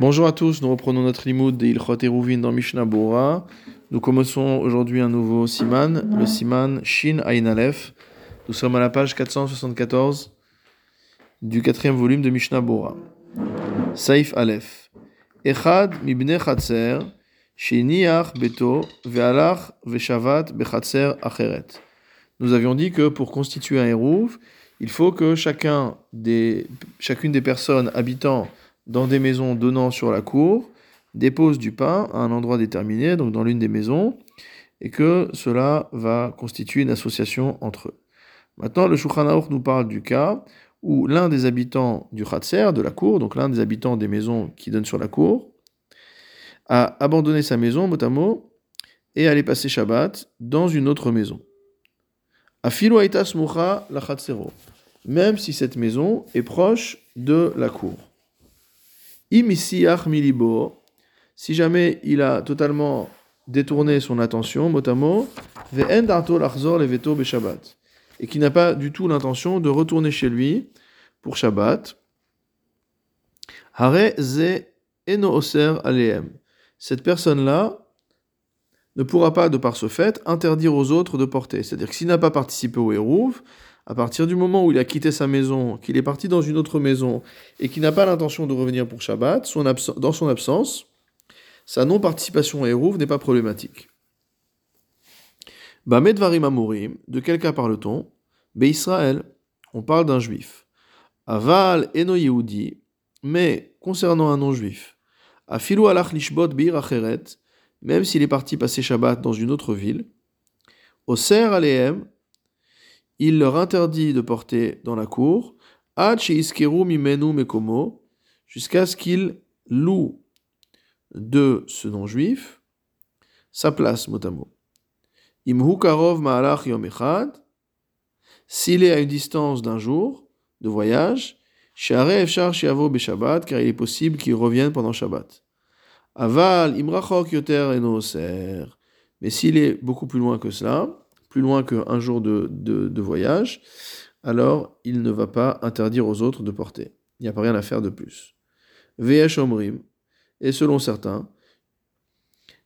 Bonjour à tous, nous reprenons notre limoud de Ilchot Eruvin dans Mishnah Bora. Nous commençons aujourd'hui un nouveau siman, le siman Shin Ain Aleph. Nous sommes à la page 474 du quatrième volume de Mishnah Bora. Saif Aleph. Echad mibne chatzer, sheniach beto, ve'alach ve'shavat bechatzer acheret. Nous avions dit que pour constituer un Eruv, il faut que chacun des, chacune des personnes habitant dans des maisons donnant sur la cour, dépose du pain à un endroit déterminé, donc dans l'une des maisons, et que cela va constituer une association entre eux. Maintenant, le Shulchan nous parle du cas où l'un des habitants du Khatser, de la cour, donc l'un des habitants des maisons qui donnent sur la cour, a abandonné sa maison, mot à mot, et allé passer Shabbat dans une autre maison. Smucha la même si cette maison est proche de la cour milibo, si jamais il a totalement détourné son attention, et qui n'a pas du tout l'intention de retourner chez lui pour Shabbat, cette personne-là ne pourra pas, de par ce fait, interdire aux autres de porter. C'est-à-dire que s'il n'a pas participé au Hérouv, à partir du moment où il a quitté sa maison, qu'il est parti dans une autre maison et qu'il n'a pas l'intention de revenir pour Shabbat, dans son absence, sa non-participation à Hérouv n'est pas problématique. Bamedvarim Amorim, de quel cas parle-t-on? Israël, on parle d'un juif. Aval Eno Yehudi, mais concernant un non-juif. Afilu alach lishbot bir acheret, même s'il est parti passer Shabbat dans une autre ville. Oser aleem, il leur interdit de porter dans la cour, jusqu'à ce qu'ils louent de ce non-juif sa place, mot à mot. s'il est à une distance d'un jour de voyage, car il est possible qu'il revienne pendant Shabbat. Aval, imrachok yoter Mais s'il est beaucoup plus loin que cela, plus loin qu'un jour de, voyage, alors il ne va pas interdire aux autres de porter. Il n'y a pas rien à faire de plus. Ve'esh omrim, et selon certains,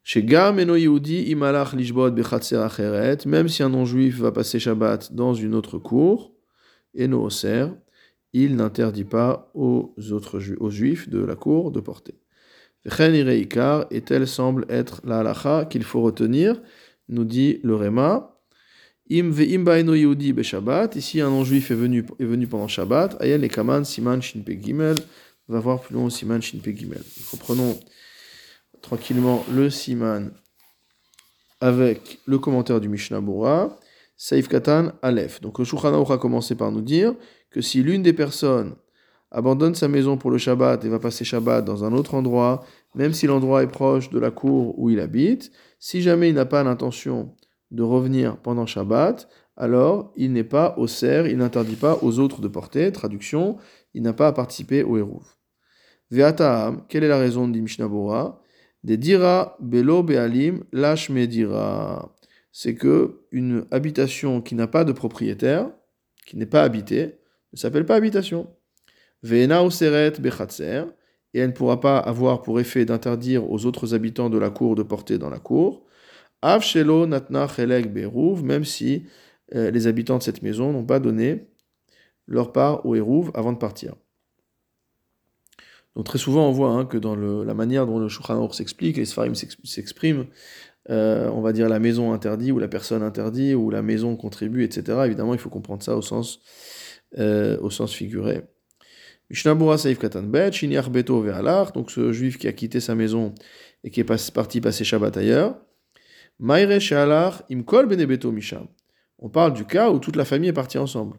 chez Gam imalach lishbot acheret, même si un non-juif va passer Shabbat dans une autre cour, et no il n'interdit pas aux autres juifs de la cour de porter. Et telle semble être la halacha qu'il faut retenir, nous dit le Réma, Im Yehudi Shabbat. Ici, un non-juif est venu, est venu pendant Shabbat. Ayel Kaman Siman Shinpe Gimel. On va voir plus loin Siman Shinpe Gimel. Reprenons tranquillement le Siman avec le commentaire du Mishnah Bora. Saif Katan Aleph. Donc le Shulchan a commencé par nous dire que si l'une des personnes abandonne sa maison pour le Shabbat et va passer Shabbat dans un autre endroit, même si l'endroit est proche de la cour où il habite, si jamais il n'a pas l'intention de revenir pendant Shabbat, alors il n'est pas au cerf, il n'interdit pas aux autres de porter. Traduction, il n'a pas à participer au Hérouv. Ve'ataam, quelle est la raison dit Mishnah Des dira belo be'alim lash dira. C'est que une habitation qui n'a pas de propriétaire, qui n'est pas habitée, ne s'appelle pas habitation. Ve'ena oseret bechatzer, et elle ne pourra pas avoir pour effet d'interdire aux autres habitants de la cour de porter dans la cour natna même si euh, les habitants de cette maison n'ont pas donné leur part au Hérouv avant de partir. Donc très souvent on voit hein, que dans la manière dont le Shulchan s'explique, les Sfarim s'expriment, euh, on va dire la maison interdit ou la personne interdit ou la maison contribue, etc. Évidemment, il faut comprendre ça au sens, euh, au sens figuré. Donc ce juif qui a quitté sa maison et qui est parti passer Shabbat ailleurs. On parle du cas où toute la famille est partie ensemble.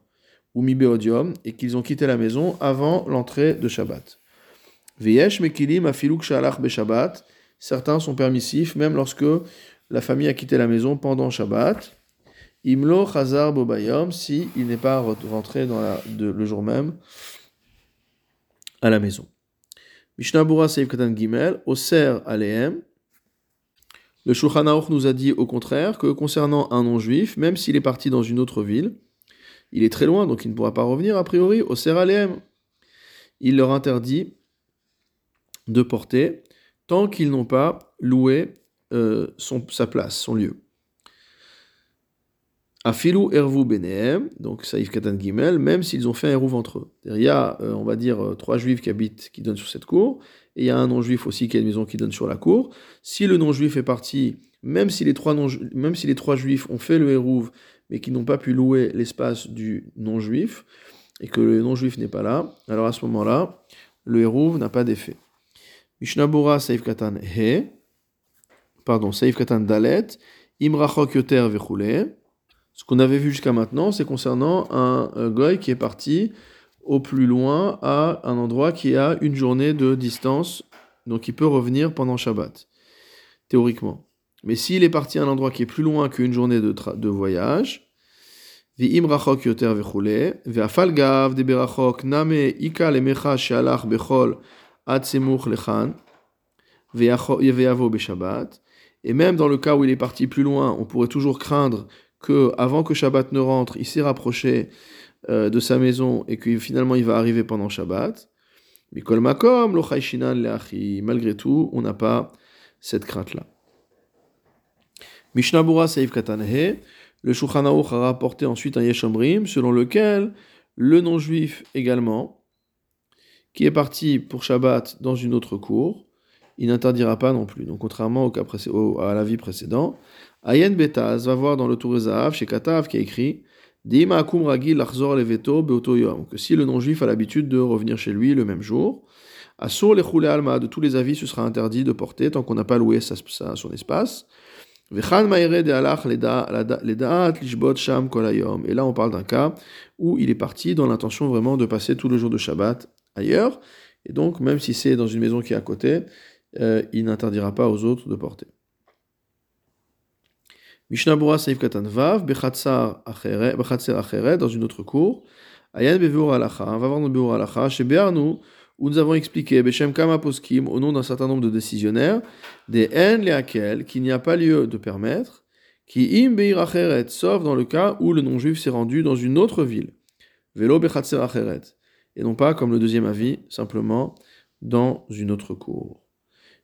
Ou mibeodium, et qu'ils ont quitté la maison avant l'entrée de Shabbat. Veyesh mekilim afiluk shalach beshabbat. Certains sont permissifs, même lorsque la famille a quitté la maison pendant Shabbat. Imlo chazar bobayom, si il n'est pas rentré le jour même à la maison. Mishnabura Seif Katan Gimel, Oser Aleem, le Shulchan nous a dit au contraire que concernant un non-juif, même s'il est parti dans une autre ville, il est très loin, donc il ne pourra pas revenir a priori au Seralem. Il leur interdit de porter tant qu'ils n'ont pas loué euh, sa place, son lieu. Afilu ervu benehem, donc saïf katan gimel, même s'ils ont fait un eruv entre eux. Il y a, euh, on va dire, euh, trois juifs qui habitent, qui donnent sur cette cour, et il y a un non-juif aussi qui a une maison qui donne sur la cour. Si le non-juif est parti, même si les trois, non, même si les trois juifs ont fait le eruv, mais qui n'ont pas pu louer l'espace du non-juif, et que le non-juif n'est pas là, alors à ce moment-là, le eruv n'a pas d'effet. Mishnabura saïf katan he, pardon, saïf katan dalet, imrachok yoter vechule, ce qu'on avait vu jusqu'à maintenant, c'est concernant un, goy qui est parti au plus loin à un endroit qui a une journée de distance, donc il peut revenir pendant Shabbat, théoriquement. Mais s'il est parti à un endroit qui est plus loin qu'une journée de, de voyage, et même dans le cas où il est parti plus loin, on pourrait toujours craindre que, avant que Shabbat ne rentre, il s'est rapproché euh, de sa maison et que finalement il va arriver pendant Shabbat. Mikol makom, Malgré tout, on n'a pas cette crainte-là. Mishnabura Saïf Katanhe, le Shulchan a rapporté ensuite un Yeshomrim, selon lequel le non-juif également, qui est parti pour Shabbat dans une autre cour, il n'interdira pas non plus. Donc contrairement au cas à la vie précédente, Ayen Betaz va voir dans le Tour chez Katav qui a écrit Que si le non-juif a l'habitude de revenir chez lui le même jour, Asur le alma de tous les avis ce sera interdit de porter tant qu'on n'a pas loué sa, son espace. Et là on parle d'un cas où il est parti dans l'intention vraiment de passer tout le jour de Shabbat ailleurs. Et donc même si c'est dans une maison qui est à côté, euh, il n'interdira pas aux autres de porter. Mishnabura Saif Katan Vav, Bechatzar Acheret, dans une autre cour. Ayan Bevur Alacha, on va voir Alacha, chez Be'arnu, où nous avons expliqué, Beshem Kama Poskim, au nom d'un certain nombre de décisionnaires, des N Leakel, qu'il n'y a pas lieu de permettre, qui im Beir Acheret, sauf dans le cas où le non-juif s'est rendu dans une autre ville. Velo Bechatzer Acheret. Et non pas, comme le deuxième avis, simplement dans une autre cour.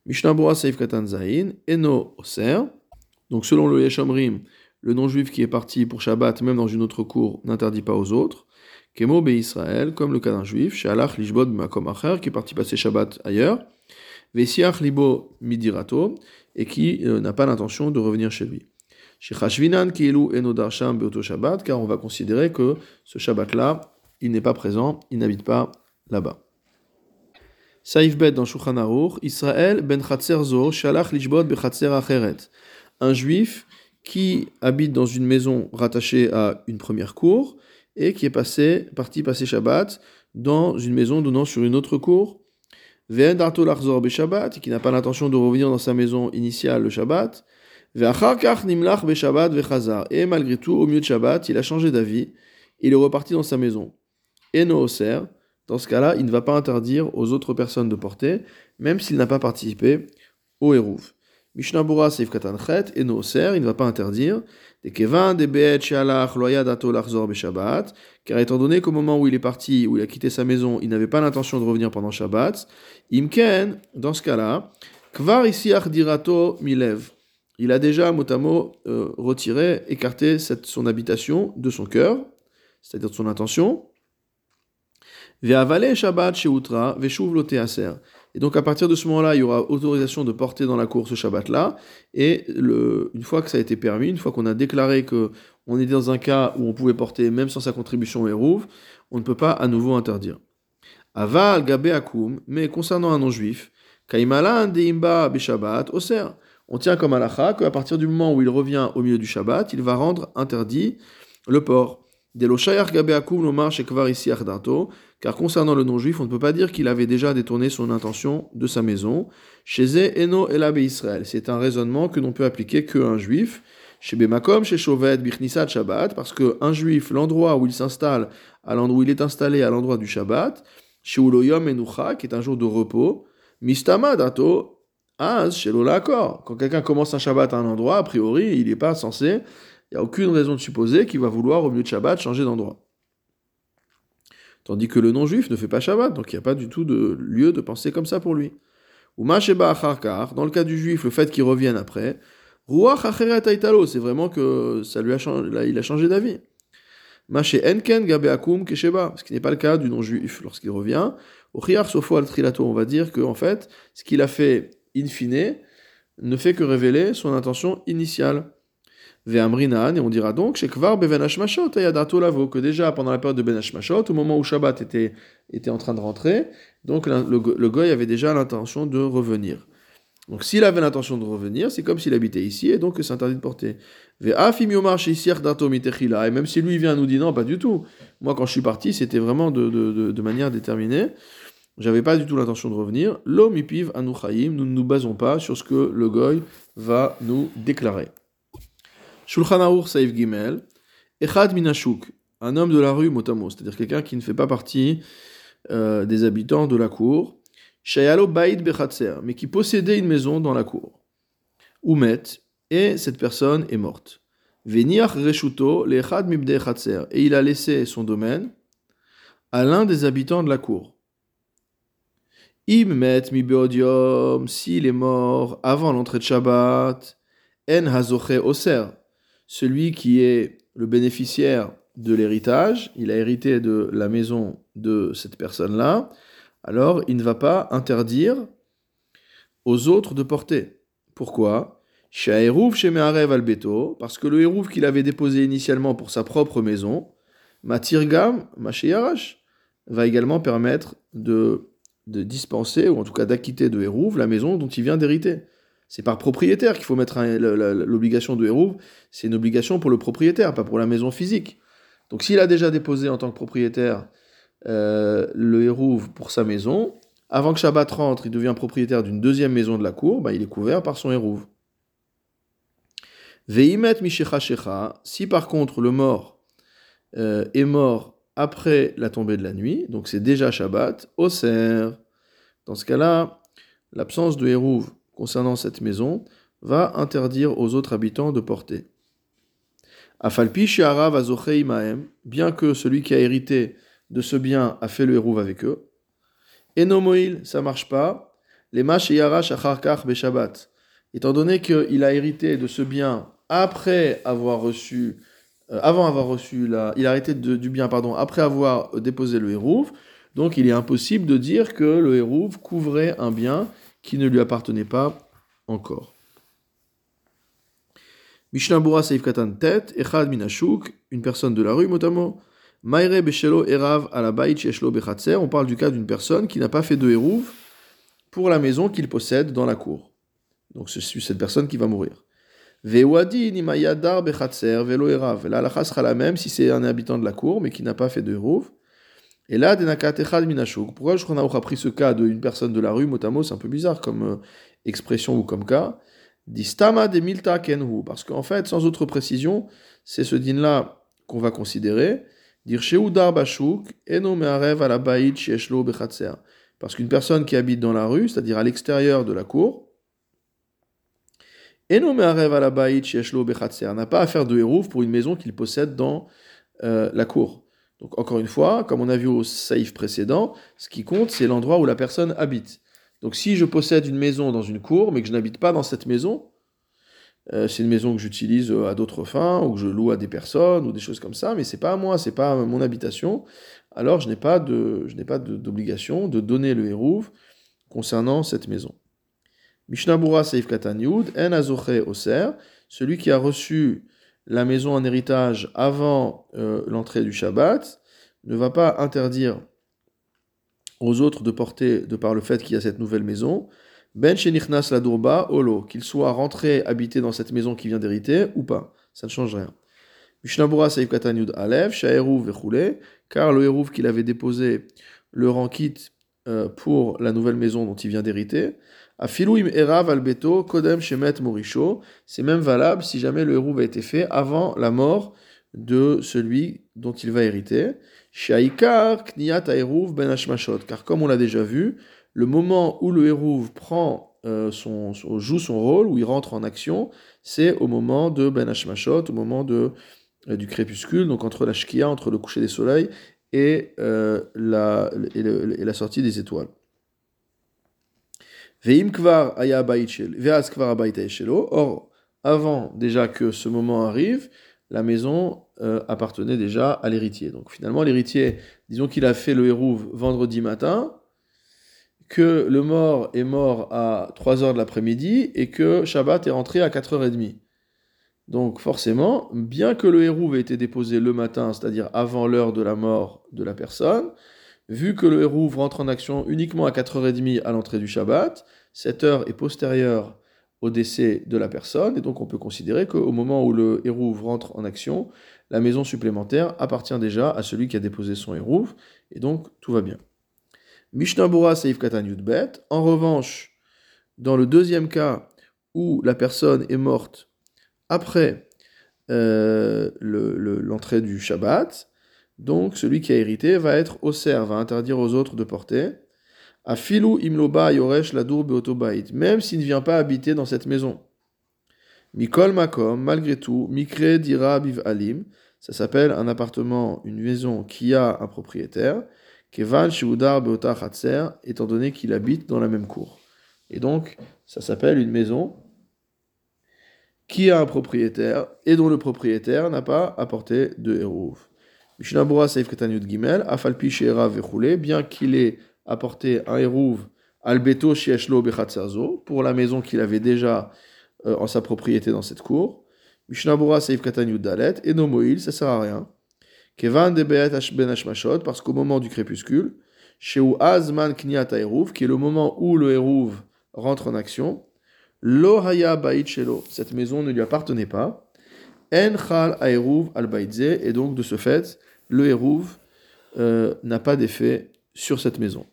Mishnabura Saif Katan Zain, Eno Oser, donc selon le Yeshamrim, le non-juif qui est parti pour Shabbat, même dans une autre cour, n'interdit pas aux autres. Kemo be Israël, comme le cas d'un juif, Shalach lishbod makom acher, qui est parti passer Shabbat ailleurs. Vesiach libo midirato, et qui euh, n'a pas l'intention de revenir chez lui. Shechashvinan kielu enodarsham beoto Shabbat, car on va considérer que ce Shabbat-là, il n'est pas présent, il n'habite pas là-bas. Saif bet dans Shulchan Israël ben chatzer zo, shalach lishbod bechatzer acheret un juif qui habite dans une maison rattachée à une première cour et qui est parti passer Shabbat dans une maison donnant sur une autre cour. Shabbat, qui n'a pas l'intention de revenir dans sa maison initiale le Shabbat. Et malgré tout, au milieu de Shabbat, il a changé d'avis. Il est reparti dans sa maison. Et Nooser, dans ce cas-là, il ne va pas interdire aux autres personnes de porter, même s'il n'a pas participé au Hérouv. Mishnabura Seif Katanchet, et Noser, il ne va pas interdire, des Kevan, des Beet, Shalach, Loya, Dato, Lachzor, Shabbat, car étant donné qu'au moment où il est parti, où il a quitté sa maison, il n'avait pas l'intention de revenir pendant Shabbat, Imken, dans ce cas-là, Kvar Isiach Dirato Milev, il a déjà, mot à mot, euh, retiré, écarté son habitation de son cœur, c'est-à-dire de son intention, Ve'avale Shabbat Sheutra, Veshuv Loteaser. Et donc à partir de ce moment-là, il y aura autorisation de porter dans la cour ce Shabbat-là. Et une fois que ça a été permis, une fois qu'on a déclaré que on était dans un cas où on pouvait porter même sans sa contribution Hérouv, on ne peut pas à nouveau interdire. Aval gabe akum, mais concernant un non-juif, kaimalan deimba Shabbat oser. On tient comme alacha qu'à partir du moment où il revient au milieu du Shabbat, il va rendre interdit le port. Car concernant le non-juif, on ne peut pas dire qu'il avait déjà détourné son intention de sa maison. Chez Eno Elabe Israël. C'est un raisonnement que l'on peut appliquer qu'à un juif. Chez Bemakom, chez Shovet, Birnissat Shabbat, parce qu'un juif, l'endroit où il s'installe, à l'endroit où il est installé à l'endroit du Shabbat, chez Uloyom Enucha, qui est un jour de repos, Mistama Dato, Az, chez Quand quelqu'un commence un Shabbat à un endroit, a priori, il n'est pas censé il n'y a aucune raison de supposer qu'il va vouloir, au milieu de Shabbat, changer d'endroit. Tandis que le non-juif ne fait pas Shabbat, donc il n'y a pas du tout de lieu de penser comme ça pour lui. Ou Masheba Acharkar, dans le cas du juif, le fait qu'il revienne après, Ruach Aitalo, c'est vraiment que ça lui a changé, il a changé d'avis. Maché Enken Gabe Akum Kesheba, ce qui n'est pas le cas du non-juif lorsqu'il revient. Au Chiar Sofo al Trilato, on va dire que, en fait, ce qu'il a fait in fine ne fait que révéler son intention initiale. Ve'amrinan, et on dira donc, Shekvar Beven Hashmashot Ayadato Lavo, que déjà pendant la période de Ben Hashmashot, au moment où Shabbat était, était en train de rentrer, donc le, goy avait déjà l'intention de revenir. Donc s'il avait l'intention de revenir, c'est comme s'il habitait ici, et donc c'est interdit de porter. Et même si lui vient nous dit non, pas du tout. Moi, quand je suis parti, c'était vraiment de, de, manière déterminée. J'avais pas du tout l'intention de revenir. L'homme ipiv nous ne nous basons pas sur ce que le goy va nous déclarer. Shulchan Aruch Saif Gimel, Echad Minashuk, un homme de la rue Motamo, c'est-à-dire quelqu'un qui ne fait pas partie euh, des habitants de la cour, Shayalo Baïd Bechatzer, mais qui possédait une maison dans la cour. Oumet, et cette personne est morte. Veniach Reshuto, Lechad Mibde Chatzer, et il a laissé son domaine à l'un des habitants de la cour. Im met mi s'il est mort avant l'entrée de Shabbat, en hazoche oser, celui qui est le bénéficiaire de l'héritage, il a hérité de la maison de cette personne-là, alors il ne va pas interdire aux autres de porter. Pourquoi? Parce que le hérouf qu'il avait déposé initialement pour sa propre maison, Matirgam, Masheyarash, va également permettre de, de dispenser, ou en tout cas d'acquitter de hérouf la maison dont il vient d'hériter. C'est par propriétaire qu'il faut mettre l'obligation de hérouve. C'est une obligation pour le propriétaire, pas pour la maison physique. Donc s'il a déjà déposé en tant que propriétaire euh, le hérouve pour sa maison, avant que Shabbat rentre, il devient propriétaire d'une deuxième maison de la cour, bah, il est couvert par son hérouve. Veimet mishecha si par contre le mort euh, est mort après la tombée de la nuit, donc c'est déjà Shabbat, Oser. Dans ce cas-là, l'absence de hérouve concernant cette maison va interdire aux autres habitants de porter. Afalpi bien que celui qui a hérité de ce bien a fait le hérouve avec eux. Enomoil, ça marche pas. Les beshabat. Étant donné qu'il a hérité de ce bien après avoir reçu, euh, avant avoir reçu la, il a hérité du bien, pardon, après avoir déposé le hérouve, donc il est impossible de dire que le hérouve couvrait un bien qui ne lui appartenait pas encore. Mishnah Bura Seif Katan Tet, Echad Minashuk, une personne de la rue, notamment. Maire Beshelo Erav Alabait Sheshlo Bechatzer, on parle du cas d'une personne qui n'a pas fait de hérouve pour la maison qu'il possède dans la cour. Donc c'est cette personne qui va mourir. Vewadi Nimayadar Bechatzer Velo Erav. La halakha sera la même si c'est un habitant de la cour mais qui n'a pas fait de hérouve. Et là. Pourquoi je a pris ce cas d'une personne de la rue, motamo, c'est un peu bizarre comme euh, expression ou comme cas. Distama de milta kenhu. Parce qu'en fait, sans autre précision, c'est ce din-là qu'on va considérer. Dire dar bashuk, eno me'arev ala ba'it sheshlo bechatzer. Parce qu'une personne qui habite dans la rue, c'est-à-dire à, l'extérieur de la cour, eno me'arev ala ba'it sheshlo bechatzer, n'a pas à faire de hérouf pour une maison qu'il possède dans euh, la cour. Donc encore une fois, comme on a vu au saïf précédent, ce qui compte, c'est l'endroit où la personne habite. Donc si je possède une maison dans une cour, mais que je n'habite pas dans cette maison, euh, c'est une maison que j'utilise euh, à d'autres fins, ou que je loue à des personnes, ou des choses comme ça, mais c'est pas à moi, c'est pas mon habitation, alors je n'ai pas d'obligation de, donner le hérouv concernant cette maison. Mishnabura Seif Katan En Azoche Oser, celui qui a reçu la maison en héritage avant euh, l'entrée du Shabbat, ne va pas interdire aux autres de porter, de par le fait qu'il y a cette nouvelle maison, ben shenichnas la durba olo, qu'il soit rentré, habité dans cette maison qui vient d'hériter ou pas. Ça ne change rien. Mishnabura Saïf Katanyud Alev, Shaeruv Vechoule, car le Hérouv qu'il avait déposé le rend quitte euh, pour la nouvelle maison dont il vient d'hériter. C'est même valable si jamais le Hérouv a été fait avant la mort de celui dont il va hériter. Ben car comme on l'a déjà vu, le moment où le Hérouv prend euh, joue son rôle, où il rentre en action, c'est au moment de Ben Hashmashot, au moment euh, du crépuscule, donc entre la Shkia, entre le coucher des soleils et, euh, la sortie des étoiles. Veim kvar aya veas kvar Or, avant déjà que ce moment arrive, la maison euh, appartenait déjà à l'héritier. Donc finalement, l'héritier, disons qu'il a fait le hérouve vendredi matin, que le mort est mort à 3h de l'après-midi et que Shabbat est rentré à 4h30. Donc forcément, bien que le hérouve ait été déposé le matin, c'est-à-dire avant l'heure de la mort de la personne, vu que le hérouve rentre en action uniquement à 4h30 à l'entrée du Shabbat, cette heure est postérieure au décès de la personne, et donc on peut considérer qu'au moment où le hérouve rentre en action, la maison supplémentaire appartient déjà à celui qui a déposé son hérouve, et donc tout va bien. Mishnabura Seif Katan Yudbet. En revanche, dans le deuxième cas où la personne est morte après euh, l'entrée du Shabbat, donc celui qui a hérité va être au cerf, va interdire aux autres de porter. A filou imloba yoresh ladur beotobait, même s'il ne vient pas habiter dans cette maison. Mikol makom, malgré tout, mikre dira biv alim, ça s'appelle un appartement, une maison qui a un propriétaire, kevan shiudar beota étant donné qu'il habite dans la même cour. Et donc, ça s'appelle une maison qui a un propriétaire et dont le propriétaire n'a pas apporté de hérouv. Mishnabura Seif Ketanyut Gimel, Afalpi Sheera Vechoule, bien qu'il ait apporté un hérouv albeto shieshlo bechatzerzo, pour la maison qu'il avait déjà euh, en sa propriété dans cette cour. Mishnabura Seif Ketanyut Dalet, et no moil, ça sert à rien. Kevan de ben parce qu'au moment du crépuscule, Sheu Azman Kniat Hérouv, qui est le moment où le hérouv rentre en action, Lo Haya Bait cette maison ne lui appartenait pas. En Chal al et donc de ce fait, le Hérouv euh, n'a pas d'effet sur cette maison.